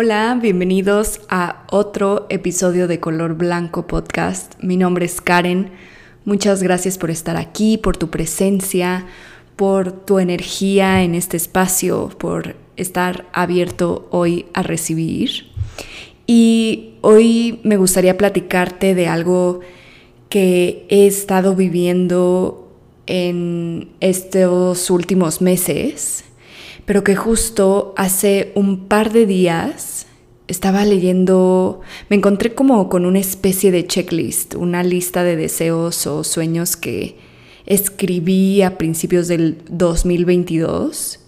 Hola, bienvenidos a otro episodio de Color Blanco Podcast. Mi nombre es Karen. Muchas gracias por estar aquí, por tu presencia, por tu energía en este espacio, por estar abierto hoy a recibir. Y hoy me gustaría platicarte de algo que he estado viviendo en estos últimos meses pero que justo hace un par de días estaba leyendo, me encontré como con una especie de checklist, una lista de deseos o sueños que escribí a principios del 2022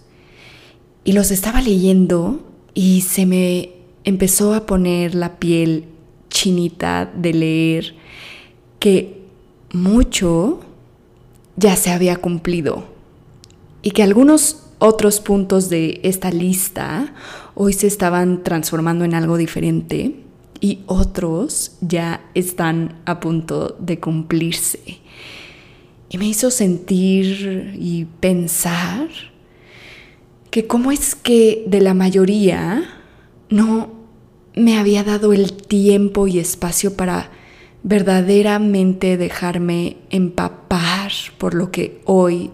y los estaba leyendo y se me empezó a poner la piel chinita de leer que mucho ya se había cumplido y que algunos otros puntos de esta lista hoy se estaban transformando en algo diferente y otros ya están a punto de cumplirse. Y me hizo sentir y pensar que cómo es que de la mayoría no me había dado el tiempo y espacio para verdaderamente dejarme empapar por lo que hoy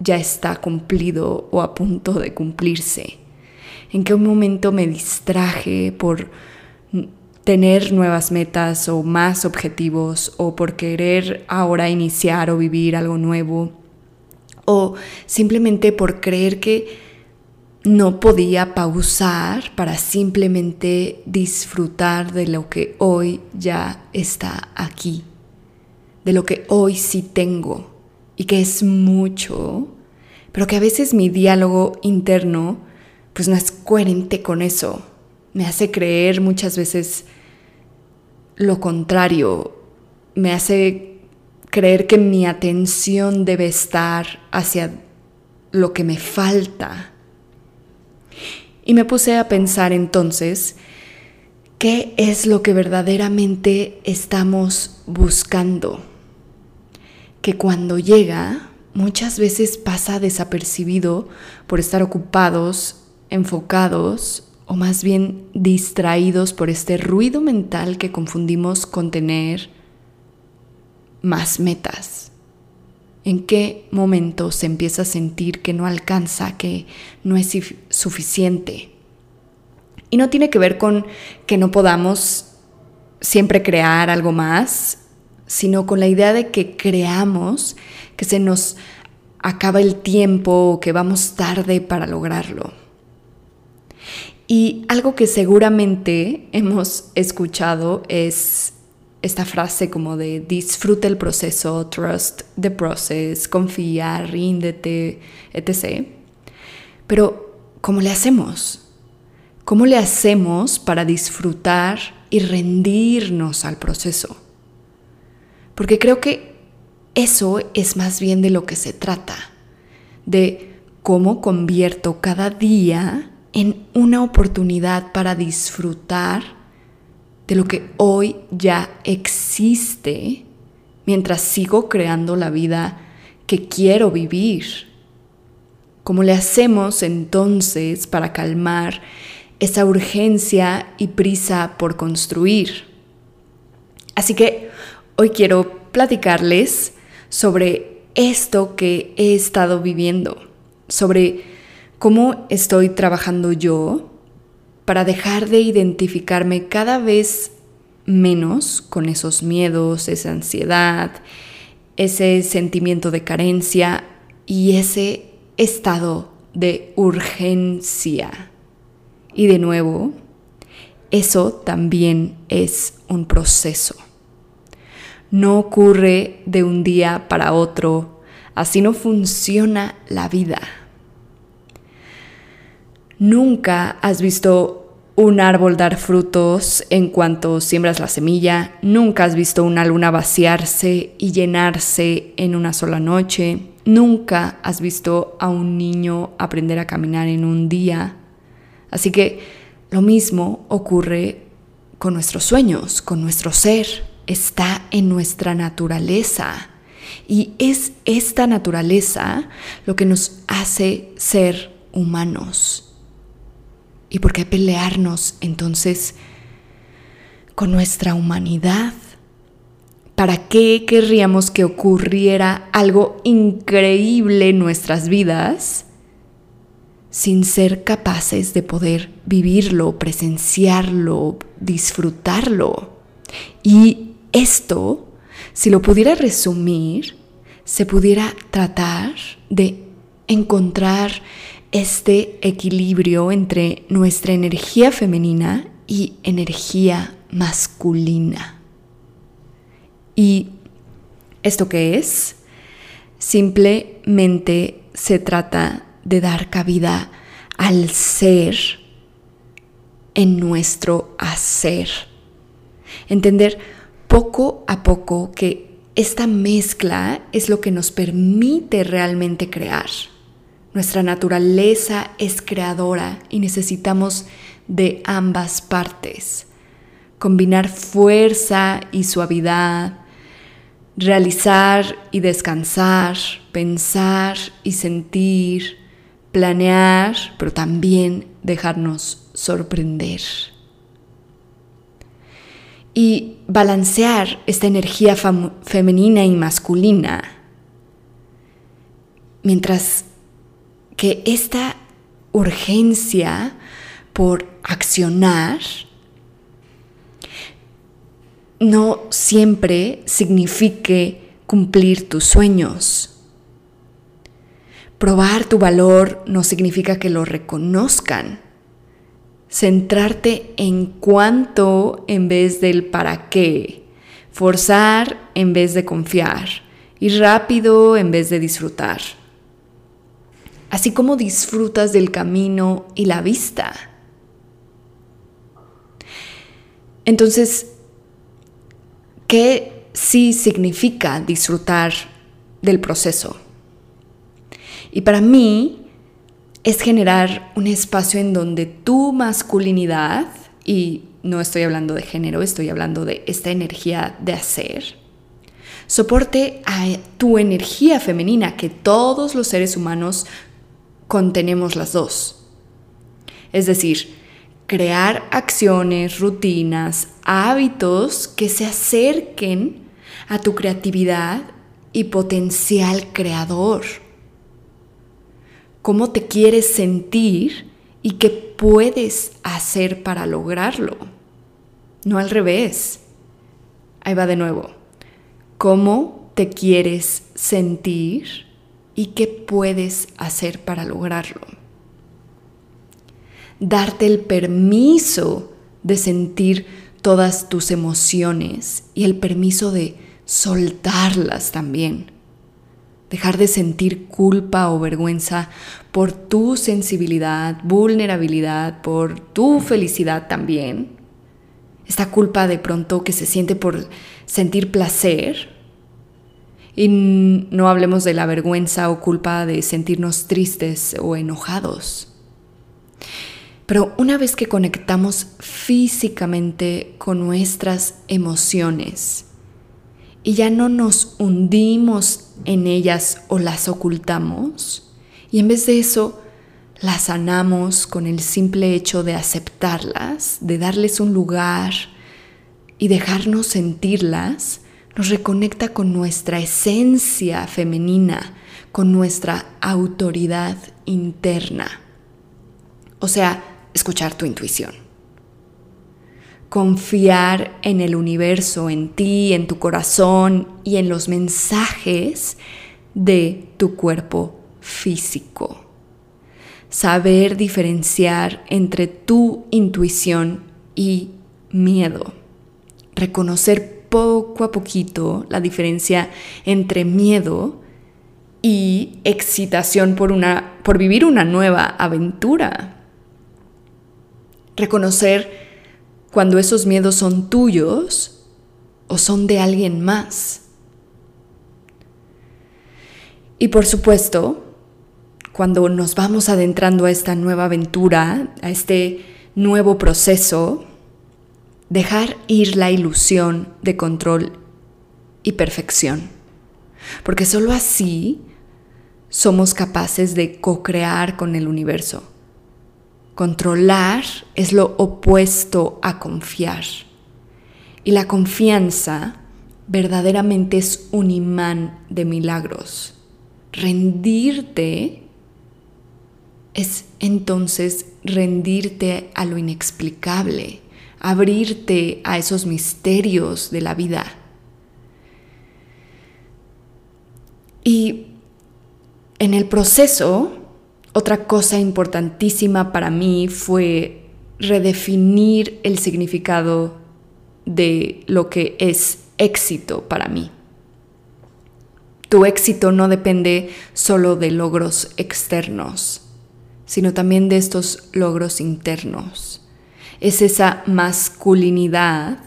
ya está cumplido o a punto de cumplirse? ¿En qué momento me distraje por tener nuevas metas o más objetivos o por querer ahora iniciar o vivir algo nuevo? O simplemente por creer que no podía pausar para simplemente disfrutar de lo que hoy ya está aquí, de lo que hoy sí tengo y que es mucho, pero que a veces mi diálogo interno pues no es coherente con eso. Me hace creer muchas veces lo contrario. Me hace creer que mi atención debe estar hacia lo que me falta. Y me puse a pensar entonces, ¿qué es lo que verdaderamente estamos buscando? Que cuando llega muchas veces pasa desapercibido por estar ocupados, enfocados o más bien distraídos por este ruido mental que confundimos con tener más metas. ¿En qué momento se empieza a sentir que no alcanza, que no es suficiente? Y no tiene que ver con que no podamos siempre crear algo más sino con la idea de que creamos que se nos acaba el tiempo o que vamos tarde para lograrlo. Y algo que seguramente hemos escuchado es esta frase como de disfruta el proceso, trust the process, confía, ríndete, etc. Pero, ¿cómo le hacemos? ¿Cómo le hacemos para disfrutar y rendirnos al proceso? Porque creo que eso es más bien de lo que se trata, de cómo convierto cada día en una oportunidad para disfrutar de lo que hoy ya existe mientras sigo creando la vida que quiero vivir. ¿Cómo le hacemos entonces para calmar esa urgencia y prisa por construir? Así que Hoy quiero platicarles sobre esto que he estado viviendo, sobre cómo estoy trabajando yo para dejar de identificarme cada vez menos con esos miedos, esa ansiedad, ese sentimiento de carencia y ese estado de urgencia. Y de nuevo, eso también es un proceso no ocurre de un día para otro. Así no funciona la vida. Nunca has visto un árbol dar frutos en cuanto siembras la semilla, nunca has visto una luna vaciarse y llenarse en una sola noche, nunca has visto a un niño aprender a caminar en un día. Así que lo mismo ocurre con nuestros sueños, con nuestro ser está en nuestra naturaleza. Y es esta naturaleza lo que nos hace ser humanos. ¿Y por qué pelearnos entonces con nuestra humanidad? ¿Para qué querríamos que ocurriera algo increíble en nuestras vidas sin ser capaces de poder vivirlo, presenciarlo, disfrutarlo? Y esto, si lo pudiera resumir, se pudiera tratar de encontrar este equilibrio entre nuestra energía femenina y energía masculina. ¿Y esto qué es? Simplemente se trata de dar cabida al ser en nuestro hacer. Entender poco a poco que esta mezcla es lo que nos permite realmente crear. Nuestra naturaleza es creadora y necesitamos de ambas partes. Combinar fuerza y suavidad, realizar y descansar, pensar y sentir, planear, pero también dejarnos sorprender. Y balancear esta energía femenina y masculina mientras que esta urgencia por accionar no siempre signifique cumplir tus sueños. Probar tu valor no significa que lo reconozcan. Centrarte en cuánto en vez del para qué. Forzar en vez de confiar. Ir rápido en vez de disfrutar así como disfrutas del camino y la vista. Entonces, ¿qué sí significa disfrutar del proceso? Y para mí es generar un espacio en donde tu masculinidad, y no estoy hablando de género, estoy hablando de esta energía de hacer, soporte a tu energía femenina que todos los seres humanos contenemos las dos. Es decir, crear acciones, rutinas, hábitos que se acerquen a tu creatividad y potencial creador. ¿Cómo te quieres sentir y qué puedes hacer para lograrlo? No al revés. Ahí va de nuevo. ¿Cómo te quieres sentir? y qué puedes hacer para lograrlo. Darte el permiso de sentir todas tus emociones y el permiso de soltarlas también. Dejar de sentir culpa o vergüenza por tu sensibilidad, vulnerabilidad, por tu felicidad también. Esta culpa de pronto que se siente por sentir placer y no hablemos de la vergüenza o culpa de sentirnos tristes o enojados. Pero una vez que conectamos físicamente con nuestras emociones y ya no nos hundimos en ellas o las ocultamos, y en vez de eso las sanamos con el simple hecho de aceptarlas, de darles un lugar y dejarnos sentirlas, nos reconecta con nuestra esencia femenina, con nuestra autoridad interna. O sea, escuchar tu intuición. Confiar en el universo, en ti, en tu corazón y en los mensajes de tu cuerpo físico. Saber diferenciar entre tu intuición y miedo. Reconocer poco a poquito la diferencia entre miedo y excitación por, una, por vivir una nueva aventura. Reconocer cuando esos miedos son tuyos o son de alguien más. Y por supuesto, cuando nos vamos adentrando a esta nueva aventura, a este nuevo proceso, dejar ir la ilusión de control y perfección. Porque sólo así somos capaces de co-crear con el universo, Controlar es lo opuesto a confiar. Y la confianza verdaderamente es un imán de milagros. Rendirte es entonces rendirte a lo inexplicable, abrirte a esos misterios de la vida. Y en el proceso, otra cosa importantísima para mí fue redefinir el significado de lo que es éxito para mí. Tu éxito no depende solo de logros externos, sino también de estos logros internos. Es esa masculinidad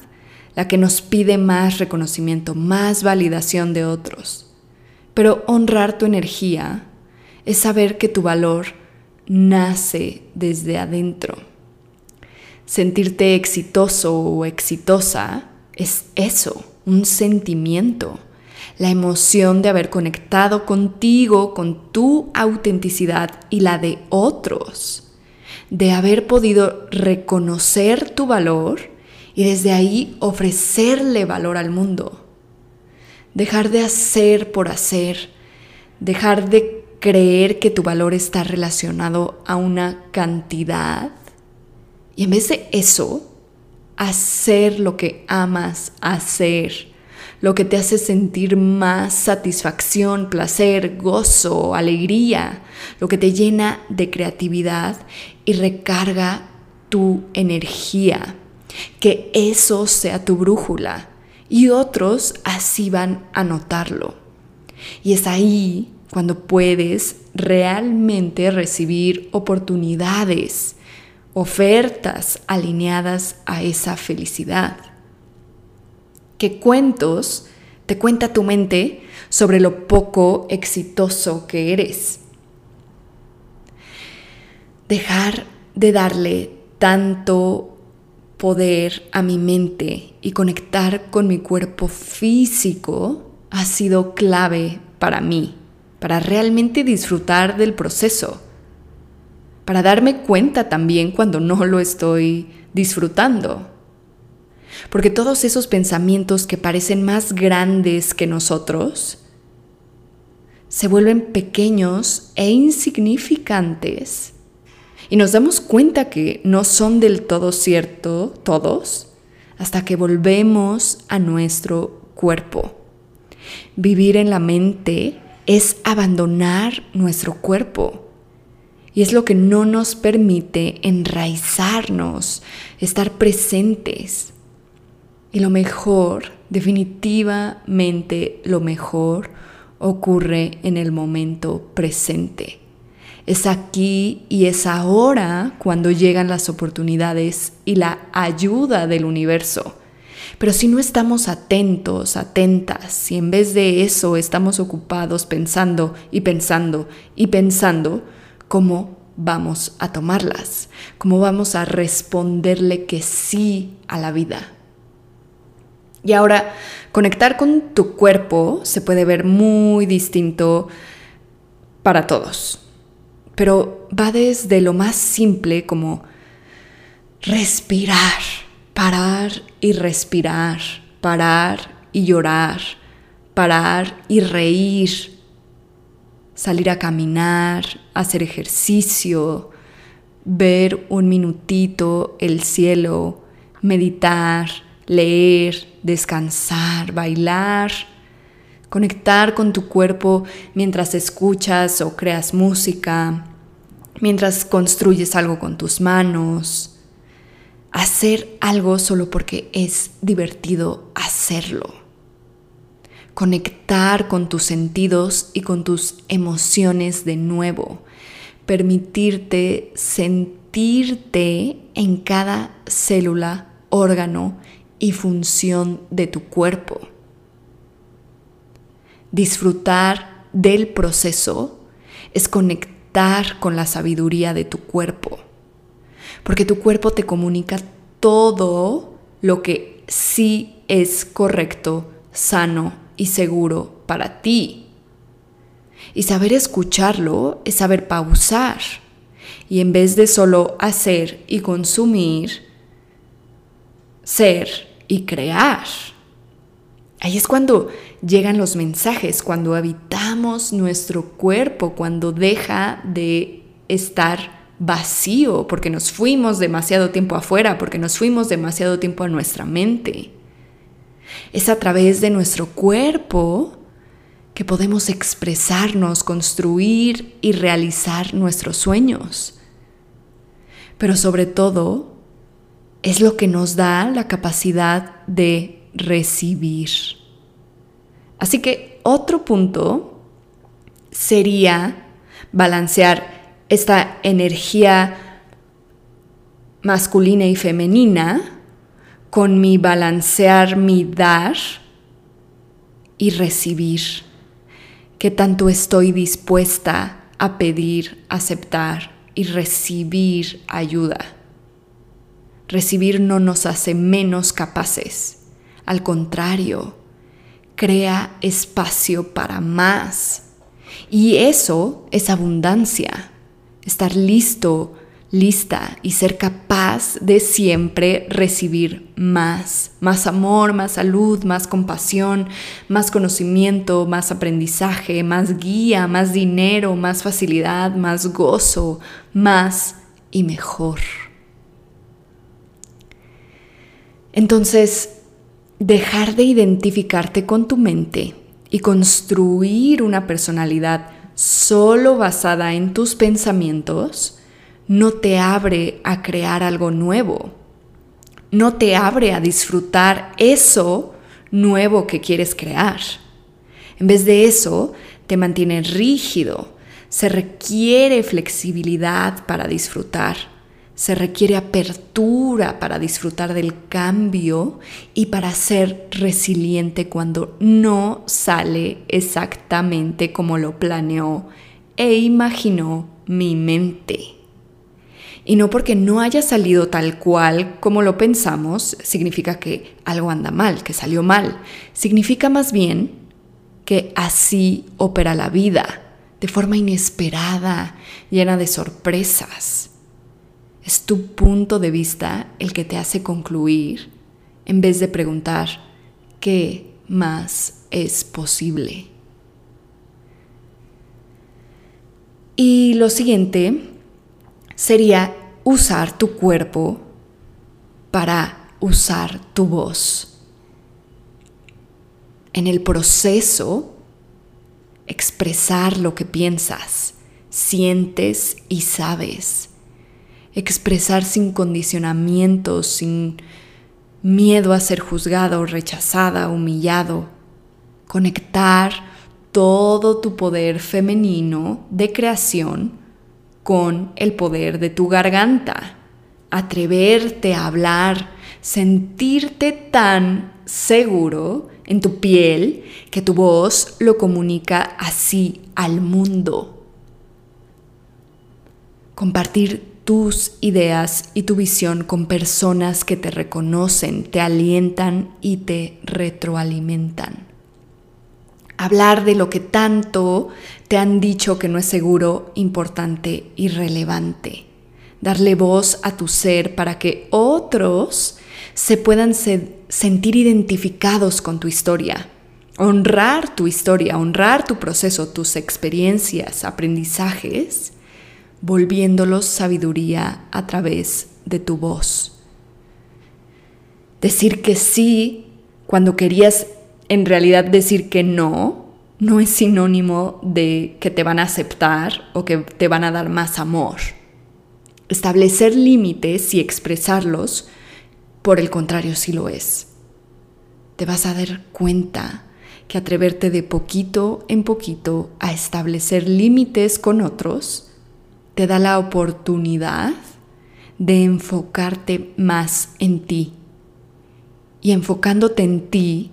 la que nos pide más reconocimiento, más validación de otros. Pero honrar tu energía es saber que tu valor nace desde adentro. Sentirte exitoso o exitosa es eso, un sentimiento, la emoción de haber conectado contigo, con tu autenticidad y la de otros, de haber podido reconocer tu valor y desde ahí ofrecerle valor al mundo. Dejar de hacer por hacer, dejar de creer que tu valor está relacionado a una cantidad y en vez de eso, hacer lo que amas hacer, lo que te hace sentir más satisfacción, placer, gozo, alegría, lo que te llena de creatividad y recarga tu energía. Que eso sea tu brújula y otros así van a notarlo. Y es ahí cuando puedes realmente recibir oportunidades ofertas alineadas a esa felicidad. ¿Qué cuentos te cuenta tu mente sobre lo poco exitoso que eres? Dejar de darle tanto poder a mi mente y conectar con mi cuerpo físico ha sido clave para mí, para realmente disfrutar del proceso para darme cuenta también cuando no lo estoy disfrutando. Porque todos esos pensamientos que parecen más grandes que nosotros se vuelven pequeños e insignificantes. Y nos damos cuenta que no son del todo cierto todos hasta que volvemos a nuestro cuerpo. Vivir en la mente es abandonar nuestro cuerpo. Y es lo que no nos permite enraizarnos, estar presentes. Y lo mejor, definitivamente lo mejor, ocurre en el momento presente. Es aquí y es ahora cuando llegan las oportunidades y la ayuda del universo. Pero si no estamos atentos, atentas, si en vez de eso estamos ocupados pensando y pensando y pensando, cómo vamos a tomarlas, cómo vamos a responderle que sí a la vida. Y ahora, conectar con tu cuerpo se puede ver muy distinto para todos, pero va desde lo más simple como respirar, parar y respirar, parar y llorar, parar y reír, salir a caminar, hacer ejercicio, ver un minutito el cielo, meditar, leer, descansar, bailar, conectar con tu cuerpo mientras escuchas o creas música, mientras construyes algo con tus manos, hacer algo solo porque es divertido hacerlo. Conectar con tus sentidos y con tus emociones de nuevo, permitirte sentirte en cada célula, órgano y función de tu cuerpo. Disfrutar del proceso es conectar con la sabiduría de tu cuerpo, porque tu cuerpo te comunica todo lo que sí es correcto, sano y seguro para ti. Y saber escucharlo es saber pausar Y en vez de solo hacer y consumir, ser y crear. Ahí es cuando llegan los mensajes, cuando habitamos nuestro cuerpo, cuando deja de estar vacío, porque nos fuimos demasiado tiempo afuera, porque nos fuimos demasiado tiempo a nuestra mente. Es a través de nuestro cuerpo que podemos expresarnos, construir y realizar nuestros sueños. Pero sobre todo, es lo que nos da la capacidad de recibir. Así que otro punto sería balancear esta energía masculina y femenina con mi balancear mi dar y recibir. ¿Qué tanto estoy dispuesta a pedir, aceptar y recibir ayuda? Recibir no nos hace menos capaces. Al contrario, crea espacio para más. Y eso es abundancia estar listo, lista y ser capaz de siempre recibir más, más amor, más salud, más compasión, más conocimiento, más aprendizaje, más guía, más dinero, más facilidad, más gozo, más y mejor. Entonces, dejar de identificarte con tu mente y construir una personalidad solo basada en tus pensamientos, no te abre a crear algo nuevo. No te abre a disfrutar eso nuevo que quieres crear. En vez de eso, te mantiene rígido. Se requiere flexibilidad para disfrutar se requiere apertura para disfrutar del cambio y para ser resiliente cuando no sale exactamente como lo planeó e imaginó mi mente. Y no porque no haya salido tal cual como lo pensamos, significa que algo anda mal, que salió mal. Significa más bien que así opera la vida, de forma inesperada, llena de sorpresas. Es tu punto de vista el que te hace concluir en vez de preguntar qué más es posible. Y lo siguiente sería usar tu cuerpo para usar tu voz. En el proceso, expresar lo que piensas, sientes y sabes expresar sin condicionamientos, sin miedo a ser juzgada o rechazada, humillado, conectar todo tu poder femenino de creación con el poder de tu garganta, atreverte a hablar, sentirte tan seguro en tu piel que tu voz lo comunica así al mundo. Compartir tus ideas y tu visión con personas que te reconocen, te alientan y te retroalimentan. Hablar de lo que tanto te han dicho que no es seguro, importante y relevante. Darle voz a tu ser para que otros se puedan sentir identificados con tu historia. Honrar tu historia, honrar tu proceso, tus experiencias, aprendizajes volviéndolos sabiduría a través de tu voz. Decir que sí cuando querías en realidad decir que no, no es sinónimo de que te van a aceptar o que te van a dar más amor. Establecer límites y expresarlos, por el contrario, sí lo es. Te vas a dar cuenta que atreverte de poquito en poquito a establecer límites con otros te da la oportunidad de enfocarte más en ti. Y enfocándote en ti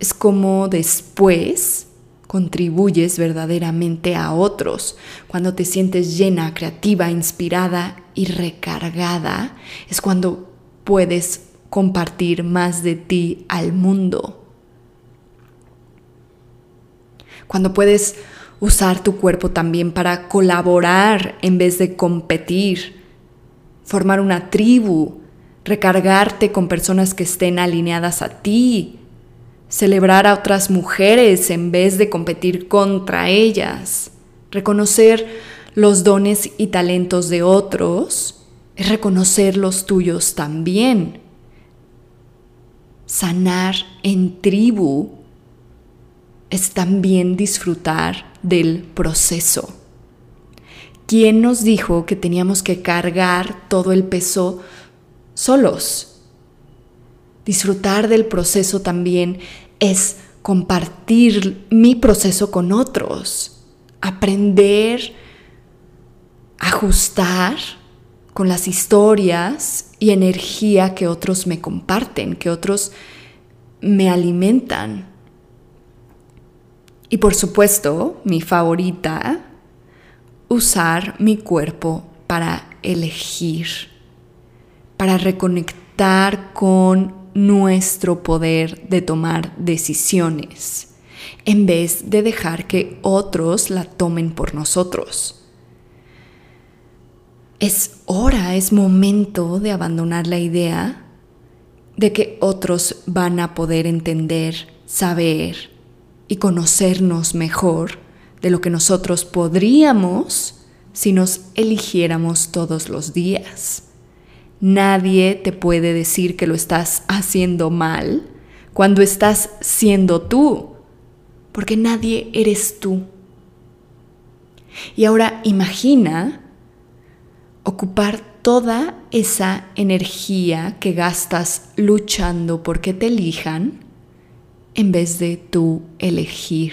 es como después contribuyes verdaderamente a otros. Cuando te sientes llena, creativa, inspirada y recargada, es cuando puedes compartir más de ti al mundo. Cuando puedes usar tu cuerpo también para colaborar en vez de competir, formar una tribu, recargarte con personas que estén alineadas a ti, celebrar a otras mujeres en vez de competir contra ellas, reconocer los dones y talentos de otros, es reconocer los tuyos también. Sanar en tribu es también disfrutar del proceso. ¿Quién nos dijo que teníamos que cargar todo el peso solos? Disfrutar del proceso también es compartir mi proceso con otros, aprender, ajustar con las historias y energía que otros me comparten, que otros me alimentan. Y por supuesto, mi favorita, usar mi cuerpo para elegir, para reconectar con nuestro poder de tomar decisiones, en vez de dejar que otros la tomen por nosotros. Es hora, es momento de abandonar la idea de que otros van a poder entender, saber y conocernos mejor de lo que nosotros podríamos si nos eligiéramos todos los días. Nadie te puede decir que lo estás haciendo mal cuando estás siendo tú, porque nadie eres tú. Y ahora imagina ocupar toda esa energía que gastas luchando porque te elijan en vez de tú elegir.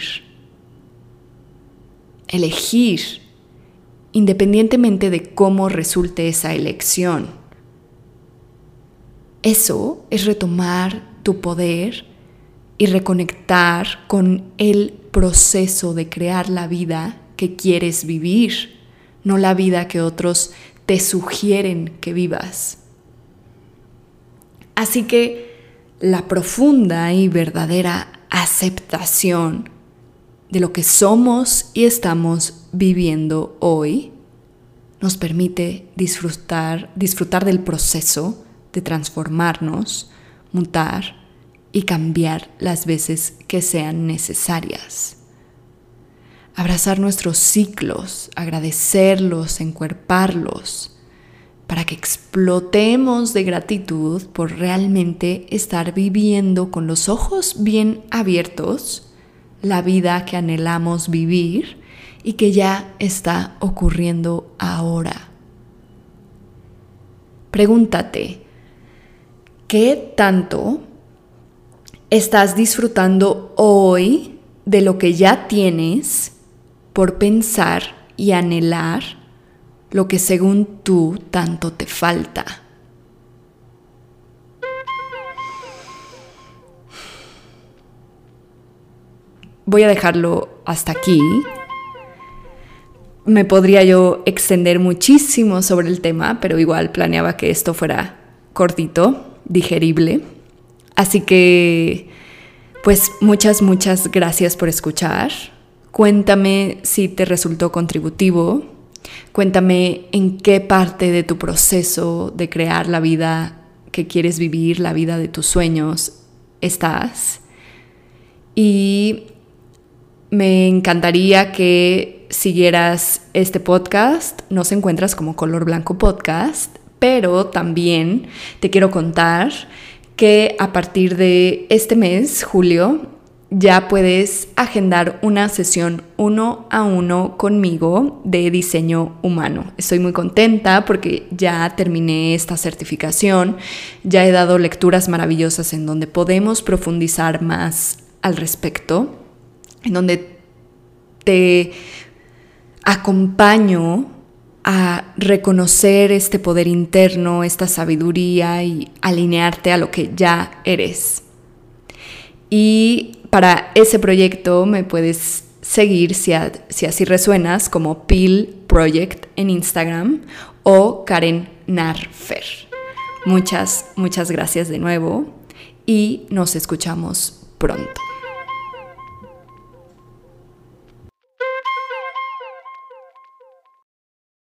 Elegir independientemente de cómo resulte esa elección. Eso es retomar tu poder y reconectar con el proceso de crear la vida que quieres vivir, no la vida que otros te sugieren que vivas. Así que la profunda y verdadera aceptación de lo que somos y estamos viviendo hoy nos permite disfrutar, disfrutar del proceso de transformarnos, mutar y cambiar las veces que sean necesarias. Abrazar nuestros ciclos, agradecerlos, encuerparlos, para que explotemos de gratitud por realmente estar viviendo con los ojos bien abiertos la vida que anhelamos vivir y que ya está ocurriendo ahora. Pregúntate, ¿qué tanto estás disfrutando hoy de lo que ya tienes por pensar y anhelar lo que según tú tanto te falta. Voy a dejarlo hasta aquí. Me podría yo extender muchísimo sobre el tema, pero igual planeaba que esto fuera cortito, digerible. Así que, pues muchas, muchas gracias por escuchar. Cuéntame si te resultó contributivo. Cuéntame en qué parte de tu proceso de crear la vida que quieres vivir, la vida de tus sueños, estás. Y me encantaría que siguieras este podcast. Nos encuentras como Color Blanco Podcast, pero también te quiero contar que a partir de este mes, julio, ya puedes agendar una sesión uno a uno conmigo de diseño humano. Estoy muy contenta porque ya terminé esta certificación, ya he dado lecturas maravillosas en donde podemos profundizar más al respecto, en donde te acompaño a reconocer este poder interno, esta sabiduría y alinearte a lo que ya eres. Y para ese proyecto me puedes seguir si, así resuenas como Peel Project en Instagram o Karen Narfer. Muchas, muchas gracias de nuevo y nos escuchamos pronto.